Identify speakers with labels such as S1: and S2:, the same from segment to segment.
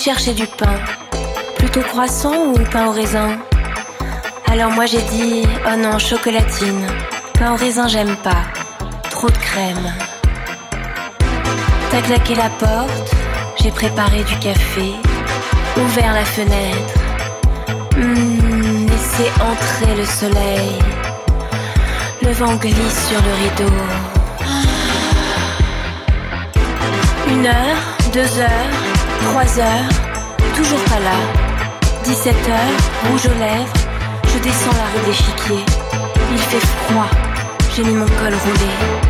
S1: chercher du pain. Plutôt croissant ou pain au raisin? Alors moi j'ai dit, oh non, chocolatine. Pain au raisin j'aime pas. Trop de crème. T'as claqué la porte, j'ai préparé du café, ouvert la fenêtre. Mmh, laissé entrer le soleil. Le vent glisse sur le rideau. Une heure, deux heures, trois heures, toujours pas là. 17 heures, rouge aux lèvres, je descends la rue d'échiquier. Il fait froid, j'ai mis mon col roulé.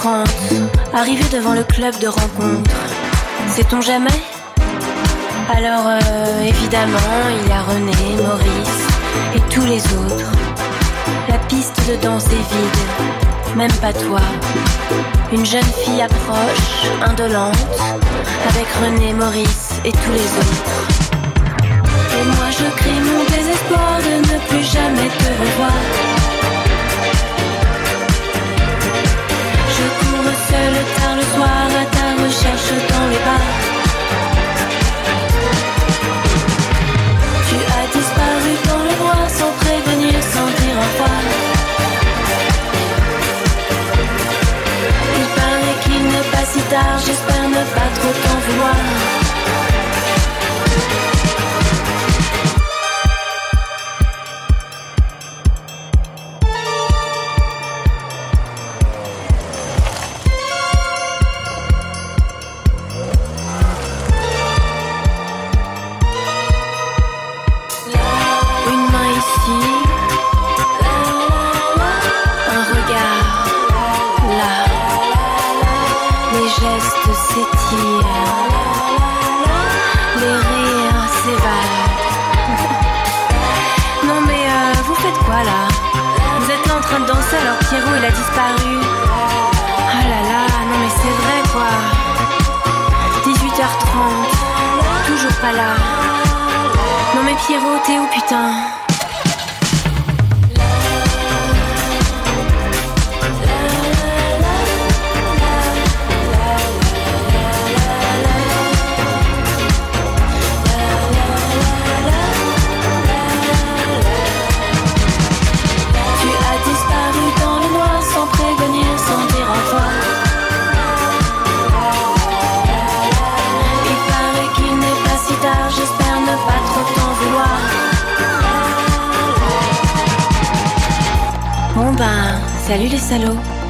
S1: 17h30, arrivé devant le club de rencontre. Sait-on jamais? Alors euh, évidemment, il y a René, Maurice et tous les autres. La piste de danse est vide, même pas toi. Une jeune fille approche, indolente, avec René, Maurice et tous les autres. Et moi je crie mon désespoir de ne plus jamais te revoir. Seul tard le soir à ta recherche dans les bars. Tu as disparu dans le bois sans prévenir, sans dire au revoir. Il paraît qu'il n'est pas si tard, j'espère ne pas trop t'en vouloir.
S2: disparu. Ah
S3: là là, non mais c'est vrai quoi. 18h30, toujours pas là. Non mais Pierrot, t'es où putain? Salut les salauds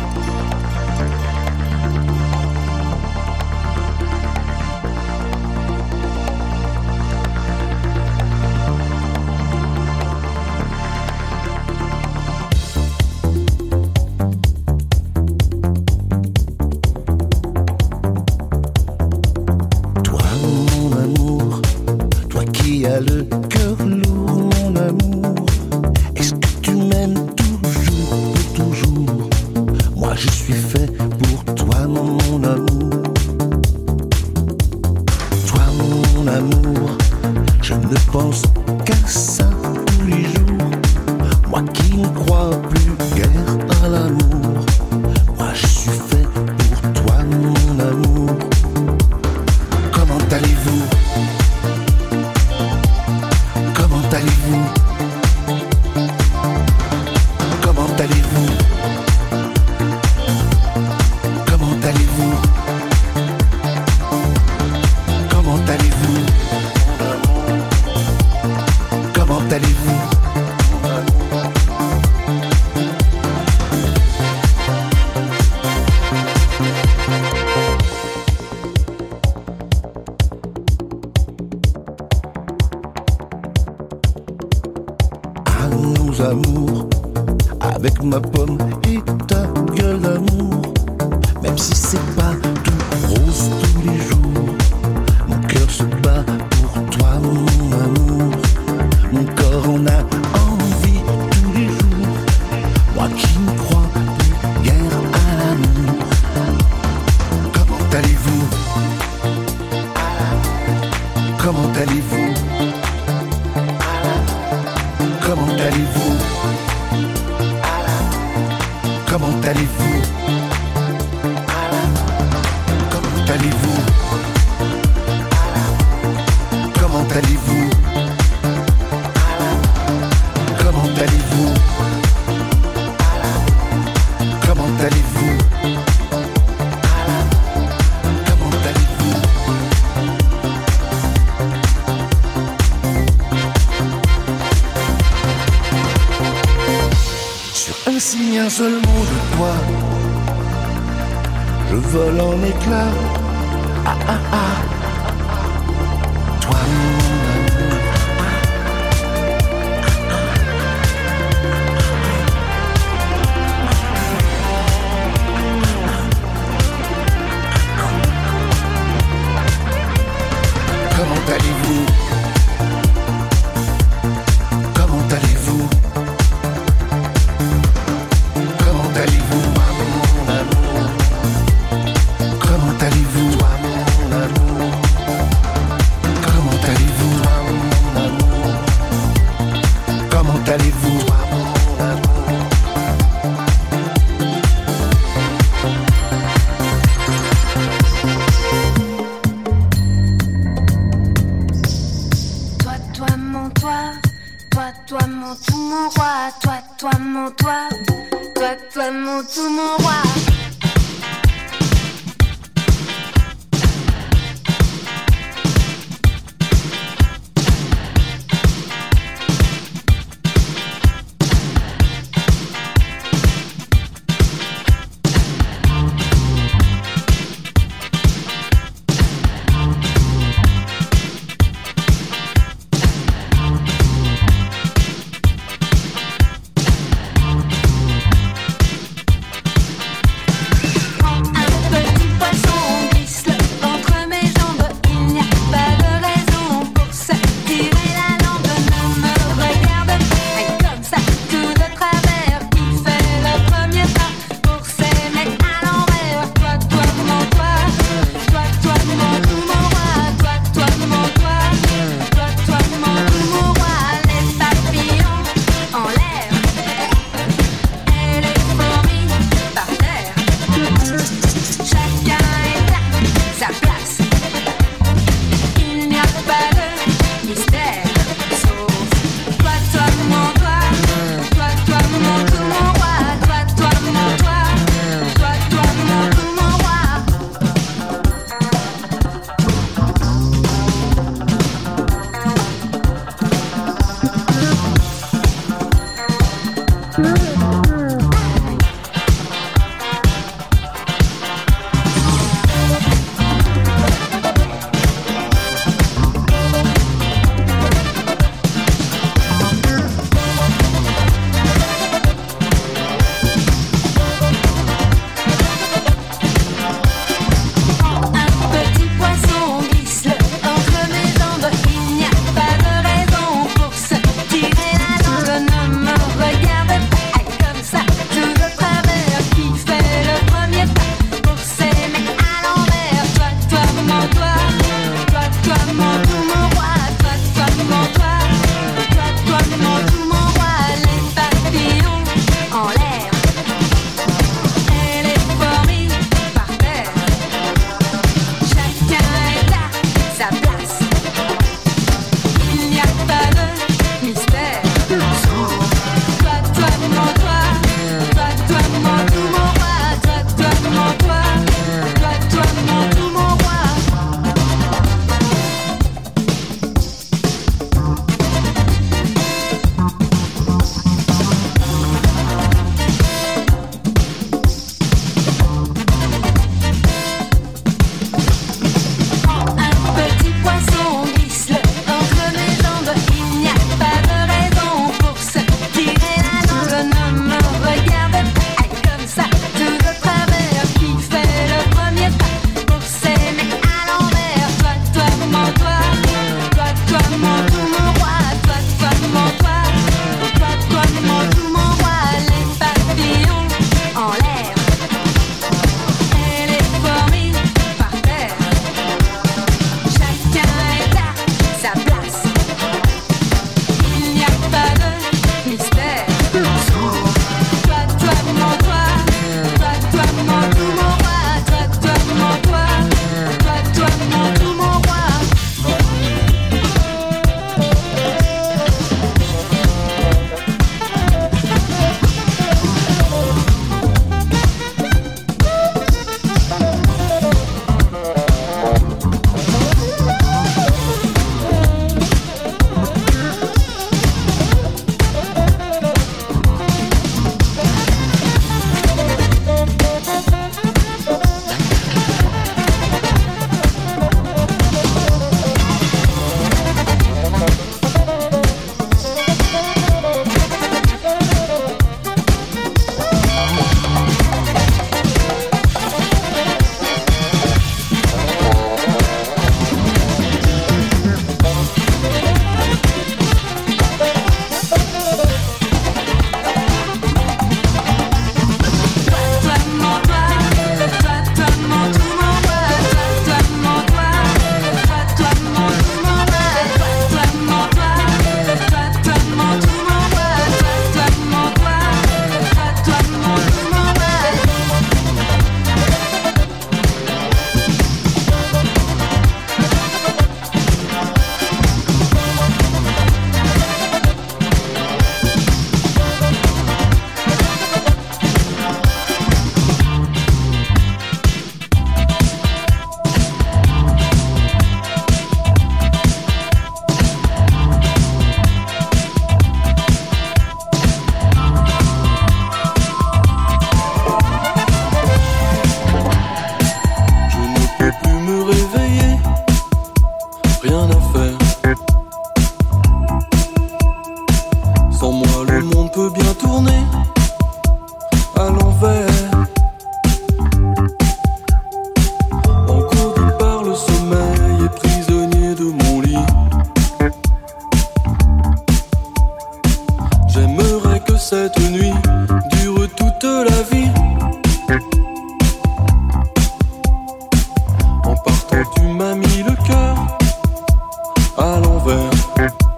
S3: Yeah.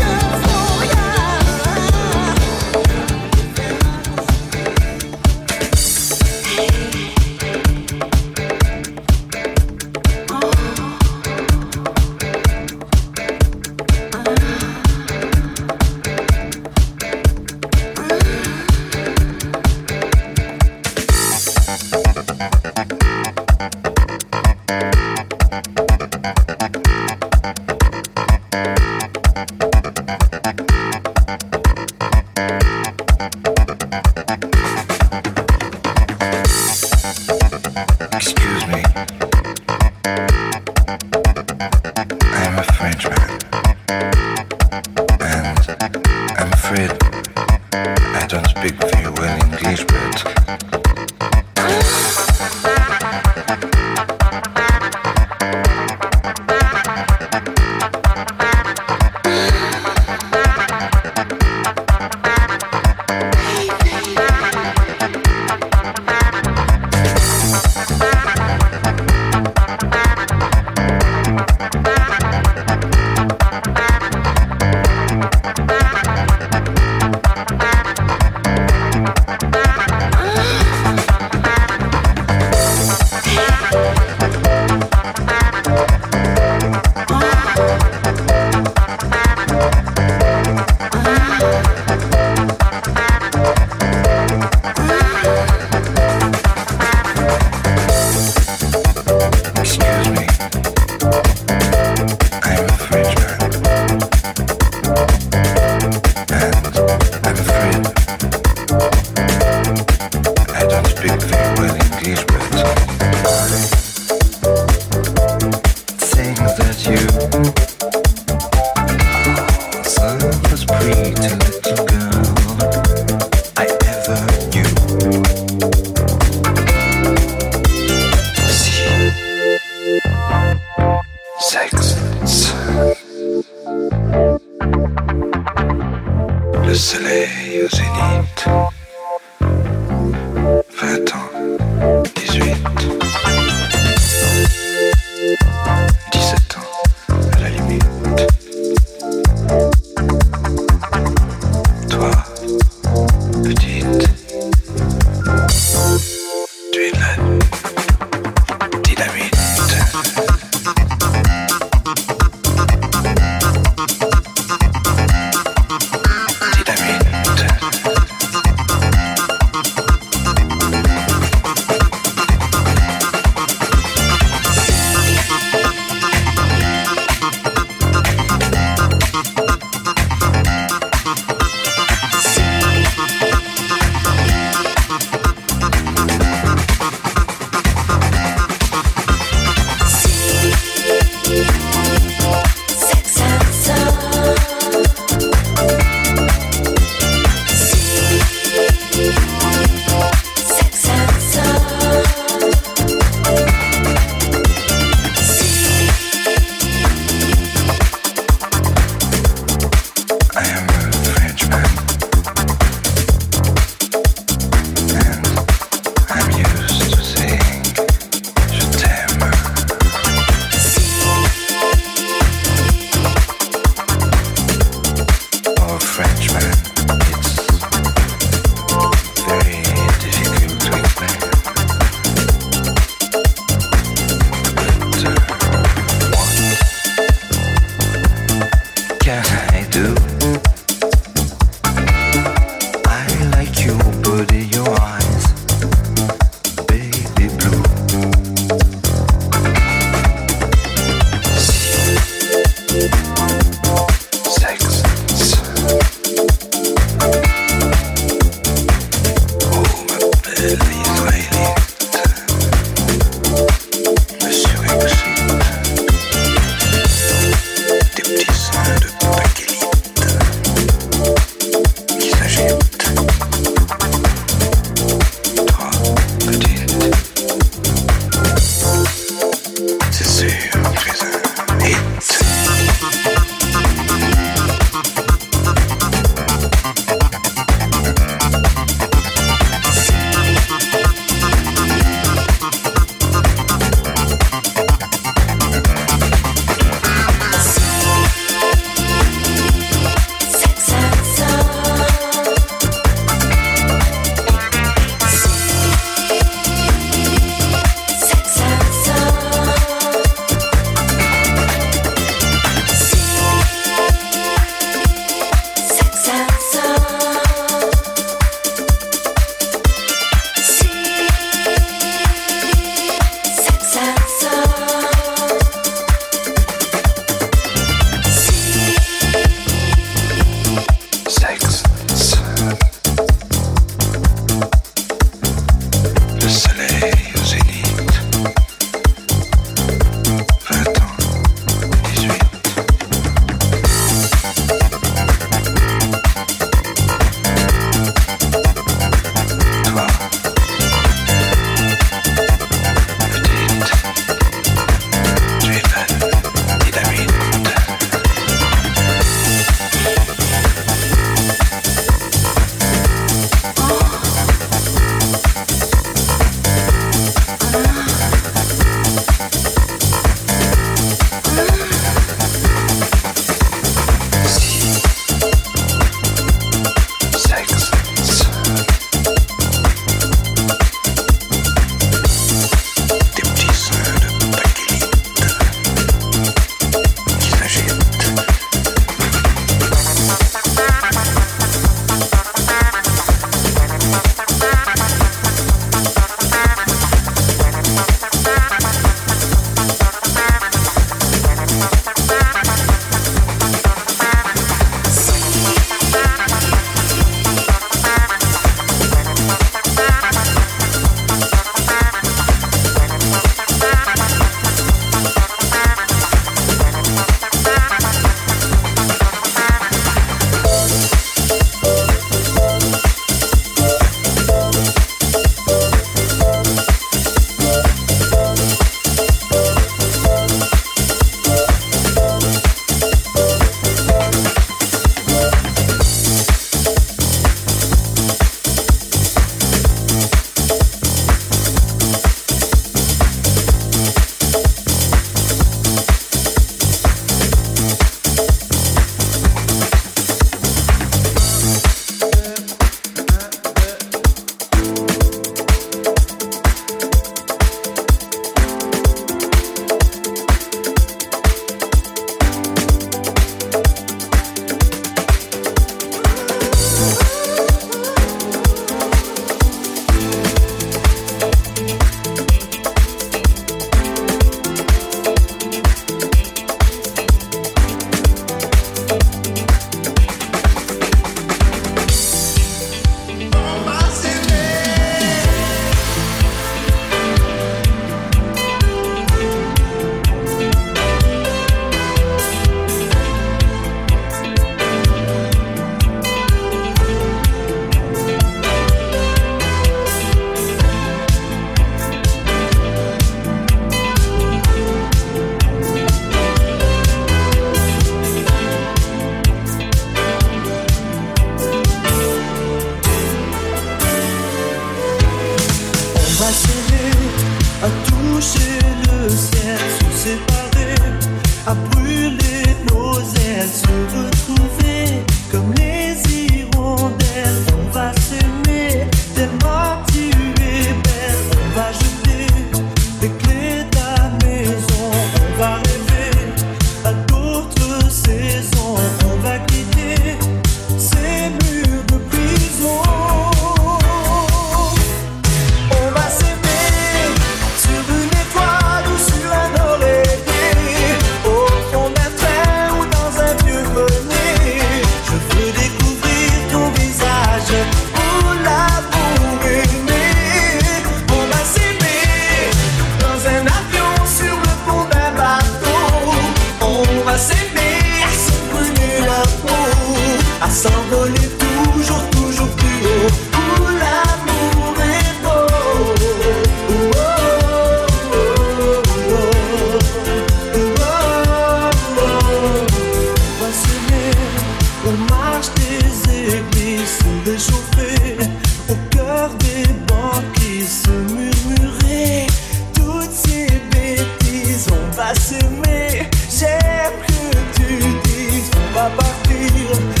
S4: Cœur enfin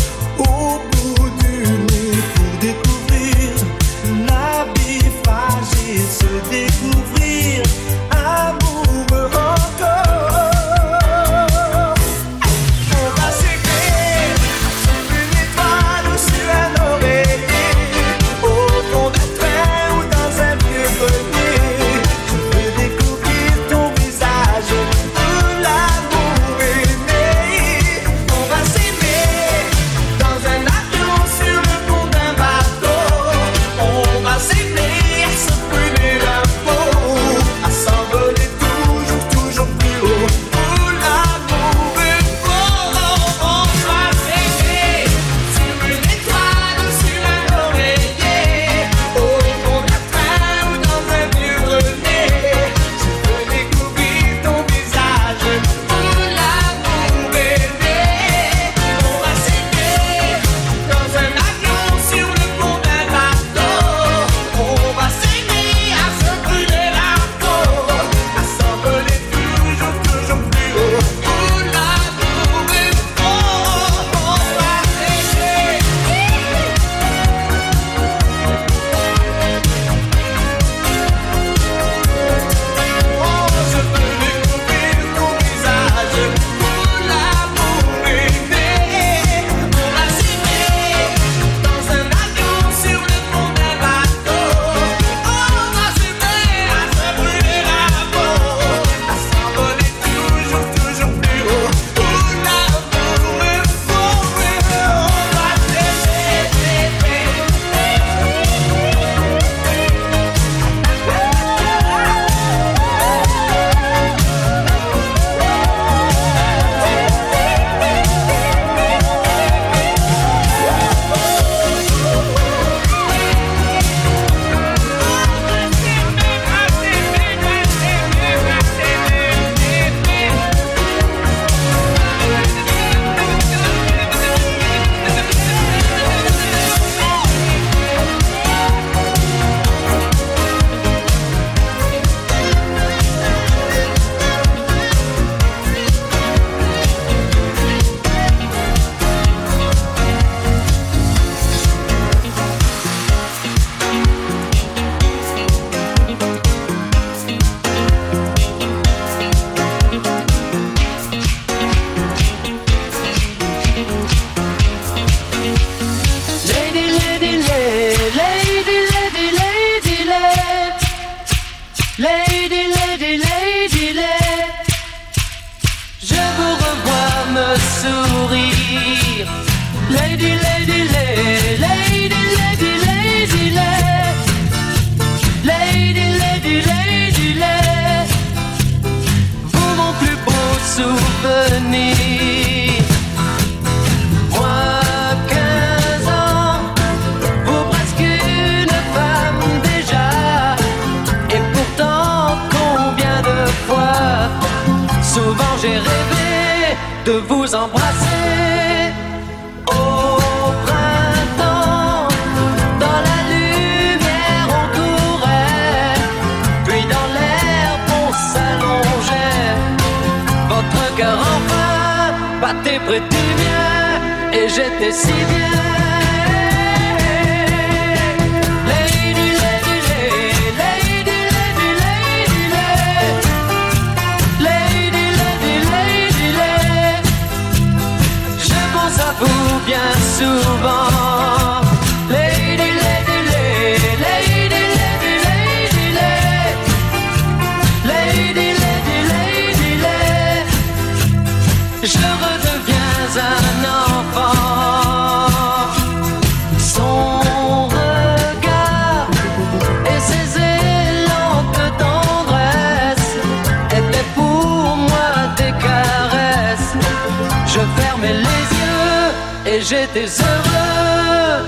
S5: j'étais heureux.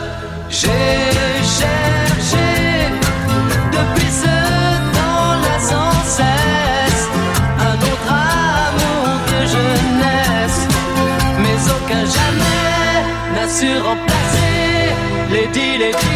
S5: J'ai cherché depuis ce temps-là sans cesse un autre amour de jeunesse, mais aucun jamais n'a su remplacer les dix.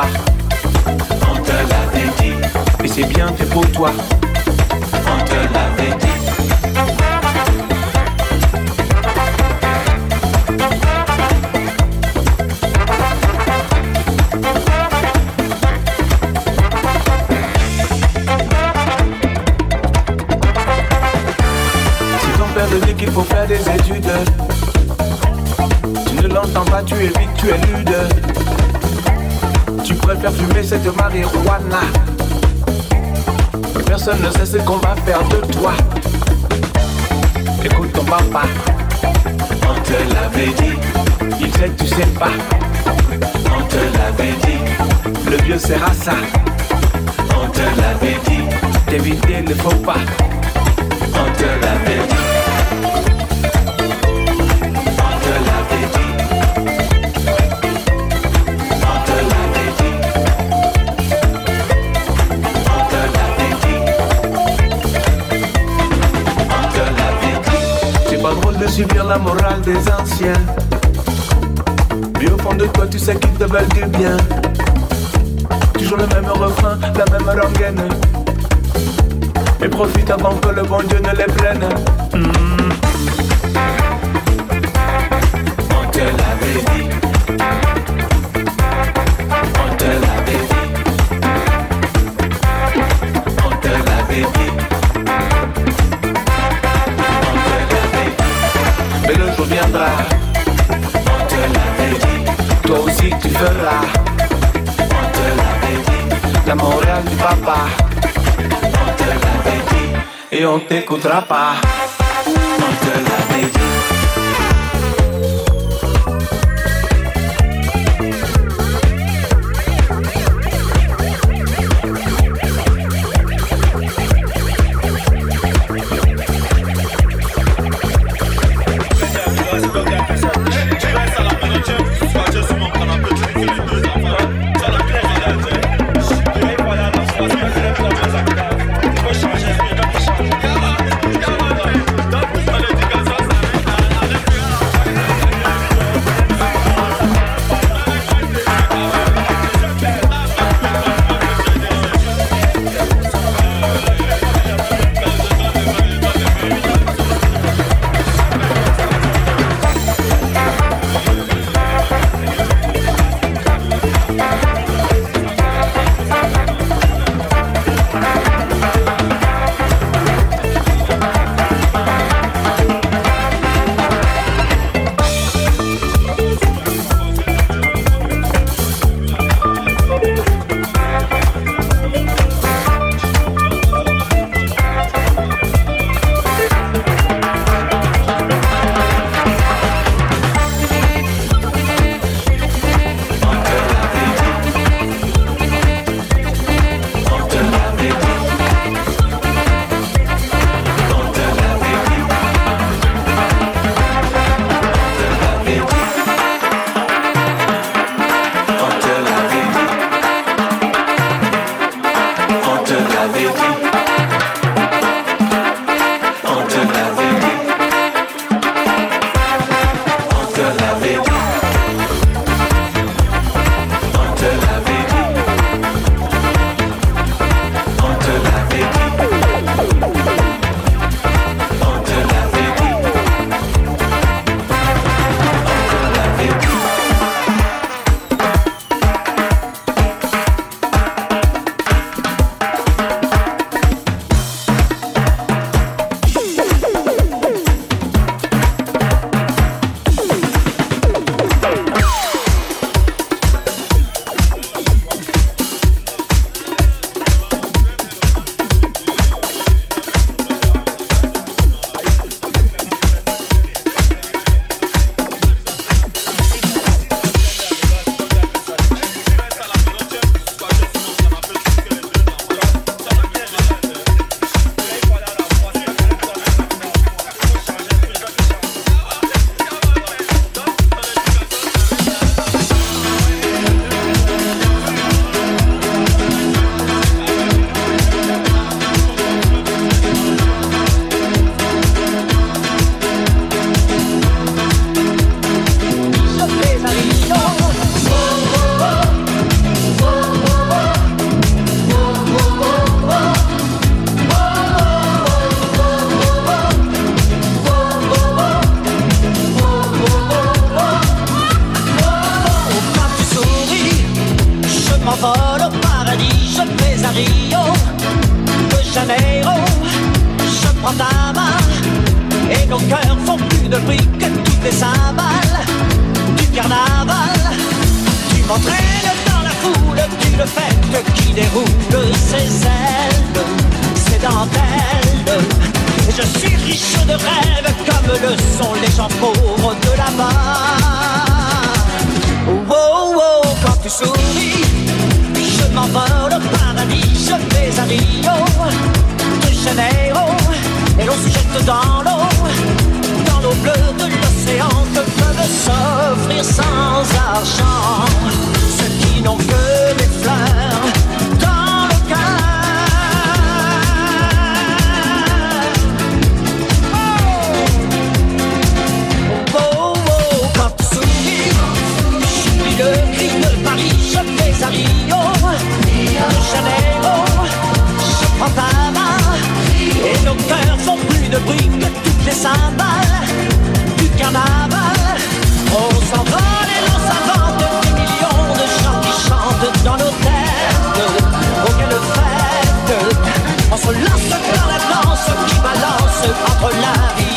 S6: On te l'avait dit. Et c'est bien fait pour toi, on te l'avait dit. Si ton père te dit qu'il faut faire des études, tu ne l'entends pas, tu évites, tu éludes. Tu préfères fumer cette marijuana. Personne ne sait ce qu'on va faire de toi. Écoute ton papa, on te l'avait dit. Il sait tu sais pas, on te l'avait dit. Le vieux sera ça, on te l'avait dit. D'éviter le faux pas, on te l'avait dit. Subir la morale des anciens. Mais au fond de toi, tu sais qu'ils te veulent du bien. Toujours le même refrain, la même rengaine. Et profite avant que le bon Dieu ne les prenne. Hmm. On te. Feras. On te l'avait dit. Du papa. On te l'avait. Et on t'écoutera pas. On te l'avait dit.
S7: Paris, je vais à Rio, Rio de je prends ta main, et nos cœurs font plus de bruit que toutes les cymbales du carnaval. On s'envole et l'on s'invente des millions de gens qui chantent dans nos têtes, aucune fête, on se lance dans la danse qui balance entre la vie.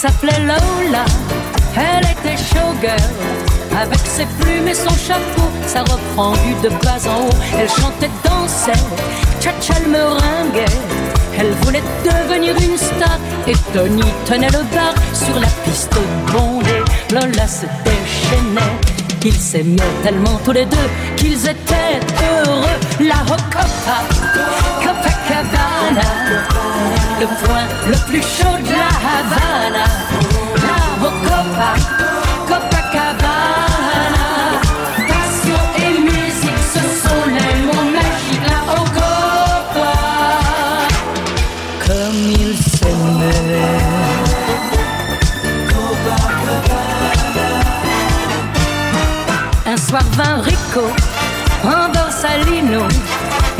S5: S'appelait Lola, elle était showgirl. Avec ses plumes et son chapeau, ça reprend du de bas en haut. Elle chantait, dansait, tcha-tcha le meringuait. Elle voulait devenir une star et Tony tenait le bar sur la piste bondée. Lola se déchaînait. Ils s'aimaient tellement tous les deux qu'ils étaient heureux. La Rocopa, Le point le plus chaud de la Havana. La Rocopa,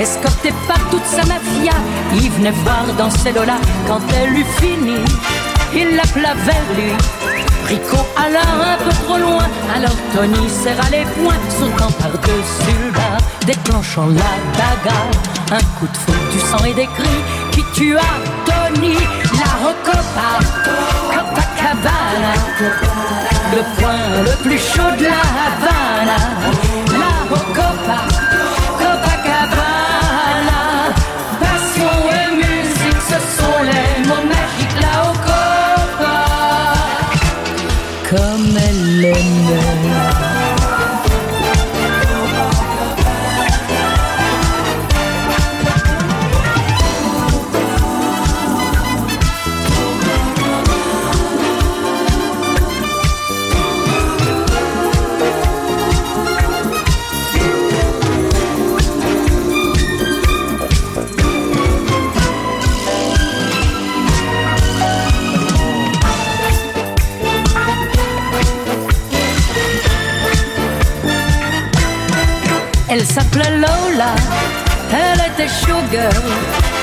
S5: Escorté par toute sa mafia Il venait voir danser Lola Quand elle eut fini Il l'appela vers lui Rico alla un peu trop loin Alors Tony serra les poings Sautant par-dessus le Déclenchant la bagarre Un coup de feu, du sang et des cris Qui tua Tony. La Rocopa Copacabana le point le plus chaud de la Havana, comme elle l'aimait. Lola, elle était showgirl.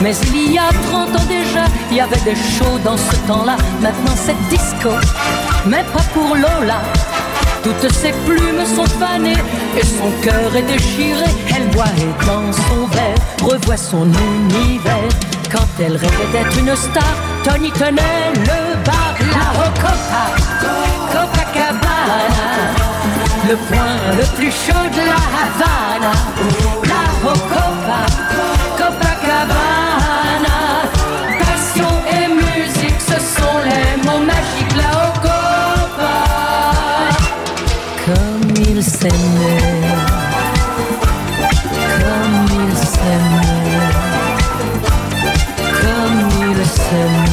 S5: Mais il y a 30 ans déjà, il y avait des shows dans ce temps-là. Maintenant c'est disco, mais pas pour Lola. Toutes ses plumes sont fanées et son cœur est déchiré. Elle boit et dans son verre revoit son univers. Quand elle rêvait d'être une star, Tony tenait le bar, la Rocopa, Copacabana le point le plus chaud de la Havana, la Copa, Copacabana. Passion et musique, ce sont les mots magiques, la Copa. Comme ils s'aimaient, comme il s'aimaient, comme ils s'aimaient.